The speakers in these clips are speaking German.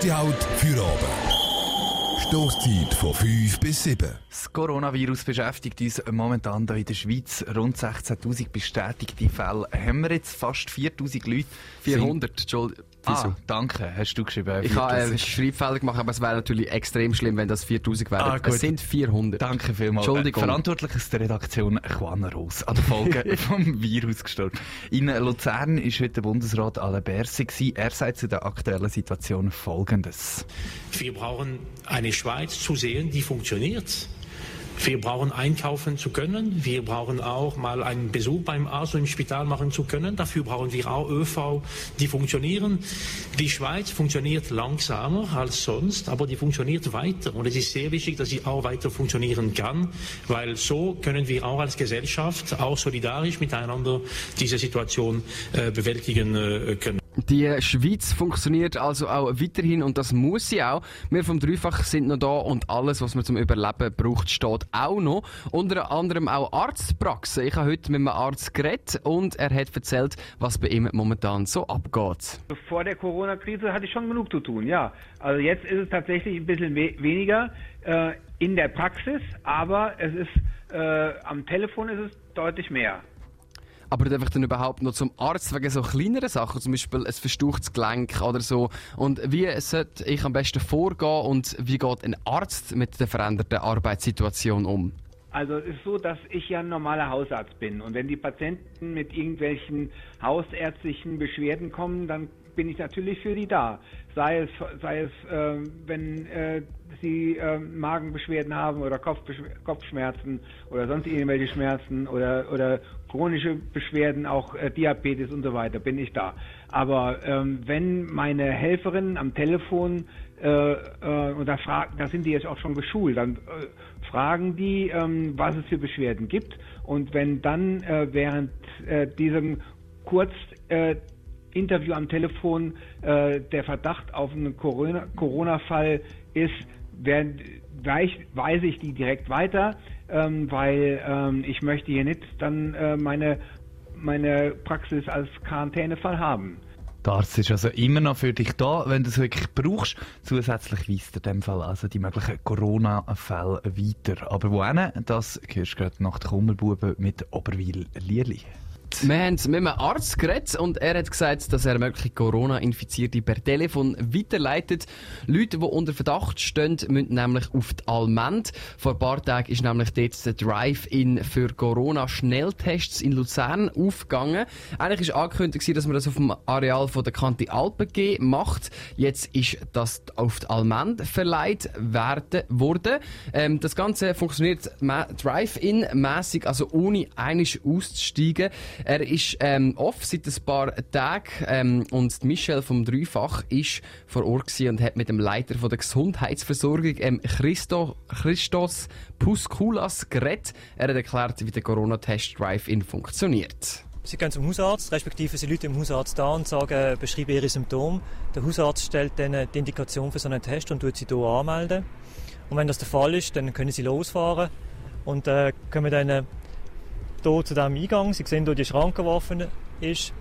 Erste Halt für oben. Stoßzeit von 5 bis 7. Das Coronavirus beschäftigt uns momentan hier in der Schweiz. Rund 16.000 bestätigte Fälle. Haben wir jetzt fast 4.000 Leute? 400, Entschuldigung. Ah, danke, hast du geschrieben. Ich habe einen Schreibfehler gemacht, aber es wäre natürlich extrem schlimm, wenn das 4000 wären. Ah, gut. es sind 400. Danke vielmals. Entschuldigung. Verantwortlich ist der Redaktion Juan Roos an der Folge vom Virus gestorben. In Luzern war heute der Bundesrat Alain Berset. gewesen. Er sagt zu der aktuellen Situation Folgendes. Wir brauchen eine Schweiz zu sehen, die funktioniert. Wir brauchen einkaufen zu können. Wir brauchen auch mal einen Besuch beim Arzt und im Spital machen zu können. Dafür brauchen wir auch ÖV, die funktionieren. Die Schweiz funktioniert langsamer als sonst, aber die funktioniert weiter. Und es ist sehr wichtig, dass sie auch weiter funktionieren kann, weil so können wir auch als Gesellschaft auch solidarisch miteinander diese Situation äh, bewältigen äh, können. Die Schweiz funktioniert also auch weiterhin und das muss sie auch. Wir vom Dreifach sind noch da und alles, was man zum Überleben braucht, steht auch noch. Unter anderem auch Arztpraxen. Ich habe heute mit einem Arzt geredet und er hat erzählt, was bei ihm momentan so abgeht. Vor der Corona-Krise hatte ich schon genug zu tun, ja. Also jetzt ist es tatsächlich ein bisschen we weniger äh, in der Praxis, aber es ist äh, am Telefon ist es deutlich mehr. Aber darf ich dann überhaupt noch zum Arzt wegen so kleineren Sachen, zum Beispiel ein verstauchtes Gelenk oder so? Und wie sollte ich am besten vorgehen und wie geht ein Arzt mit der veränderten Arbeitssituation um? Also es ist so, dass ich ja ein normaler Hausarzt bin und wenn die Patienten mit irgendwelchen hausärztlichen Beschwerden kommen, dann bin ich natürlich für die da. Sei es, sei es äh, wenn äh, sie äh, Magenbeschwerden haben oder Kopfbeschw Kopfschmerzen oder sonst irgendwelche Schmerzen oder, oder chronische Beschwerden, auch äh, Diabetes und so weiter, bin ich da. Aber ähm, wenn meine Helferinnen am Telefon äh, äh, und da, fragen, da sind die jetzt auch schon geschult, dann äh, fragen die, ähm, was es für Beschwerden gibt. Und wenn dann äh, während äh, diesem kurz äh, Interview am Telefon äh, der Verdacht auf einen Corona- Corona-Fall ist, werden, weise ich die direkt weiter, ähm, weil ähm, ich möchte hier nicht dann äh, meine, meine Praxis als Quarantänefall haben. Arzt ist also immer noch für dich da, wenn du es wirklich brauchst. Zusätzlich weist er in dem Fall also die möglichen Corona-Fälle weiter. Aber wohin, das hörst du gerade nach der Kummerbuben mit Oberwil-Lierli. Wir haben mit einem Arzt geredet und er hat gesagt, dass er mögliche Corona-Infizierte per Telefon weiterleitet. Leute, die unter Verdacht stehen, müssen nämlich auf die Almend. Vor ein paar Tagen ist nämlich dort der Drive-In für Corona-Schnelltests in Luzern aufgegangen. Eigentlich war angekündigt, dass man das auf dem Areal von der Kante Alpen G macht. Jetzt ist das auf die Almend verleiht werden, worden. Ähm, das Ganze funktioniert Drive-In-mässig, also ohne einisch auszusteigen. Er ist ähm, off seit ein paar Tagen ähm, und Michel vom Dreifach ist vor Ort und hat mit dem Leiter von der Gesundheitsversorgung, ähm, Christo, Christos Puskoulas, geredet. Er hat erklärt, wie der Corona-Test Drive-In funktioniert. Sie gehen zum Hausarzt, respektive sind Leute im Hausarzt da und sagen, beschreiben ihre Symptome. Der Hausarzt stellt dann die Indikation für so einen Test und tut sie hier anmelden. Und wenn das der Fall ist, dann können sie losfahren und äh, kommen dann äh, hier zu diesem Eingang. Sie sehen hier die Schranke, die offen ist.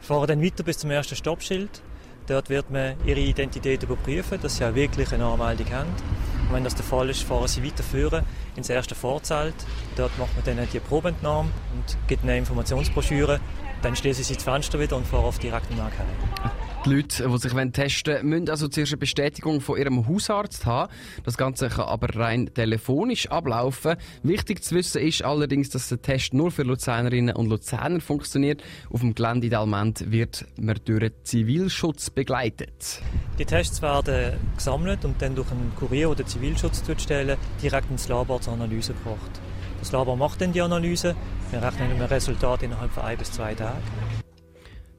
Fahren dann weiter bis zum ersten Stoppschild. Dort wird man ihre Identität überprüfen, dass sie auch wirklich eine Anmeldung haben. Und wenn das der Fall ist, fahren sie weiter führen ins erste Vorzelt. Dort macht man dann die Probeentnahme und gibt eine Informationsbroschüre. Dann schließen sie das Fenster wieder und fahren auf direkten Weg heim. Die Leute, die sich testen wollen, müssen also zuerst eine Bestätigung von ihrem Hausarzt haben. Das Ganze kann aber rein telefonisch ablaufen. Wichtig zu wissen ist allerdings, dass der Test nur für Luzernerinnen und Luzerner funktioniert. Auf dem Gelände in Alment wird man durch den Zivilschutz begleitet. Die Tests werden gesammelt und dann durch einen Kurier, der den Zivilschutz stellen, direkt ins Labor zur Analyse gebracht. Das Labor macht dann die Analyse. Wir rechnen mit einem Resultat innerhalb von ein bis zwei Tagen.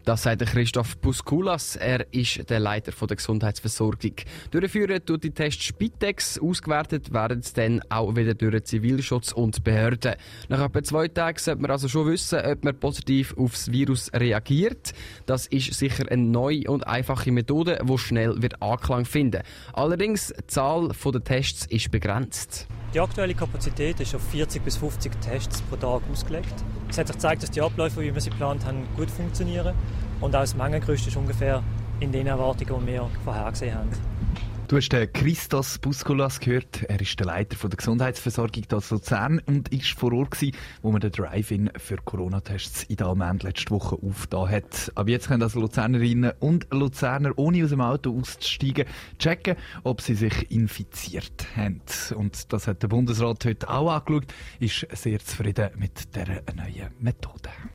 Das sagt Christoph Puskoulas. Er ist der Leiter der Gesundheitsversorgung. Durchführen tut die Test Spitex. Ausgewertet werden sie dann auch wieder durch Zivilschutz und Behörden. Nach etwa zwei Tagen sollte man also schon wissen, ob man positiv aufs Virus reagiert. Das ist sicher eine neue und einfache Methode, die schnell wird Anklang finden. Allerdings, die Zahl der Tests ist begrenzt. Die aktuelle Kapazität ist auf 40 bis 50 Tests pro Tag ausgelegt. Es hat sich gezeigt, dass die Abläufe, wie wir sie geplant haben, gut funktionieren. Und auch das Mengengerüst ist ungefähr in den Erwartungen, die wir vorhergesehen haben. Du hast Christos Buskolas gehört. Er ist der Leiter der Gesundheitsversorgung in Luzern und ist vor Ort wo man den Drive-In für Corona-Tests in Almend letzte Woche aufgetan hat. Aber jetzt können also Luzernerinnen und Luzerner, ohne aus dem Auto auszusteigen, checken, ob sie sich infiziert haben. Und das hat der Bundesrat heute auch angeschaut, ist sehr zufrieden mit dieser neuen Methode.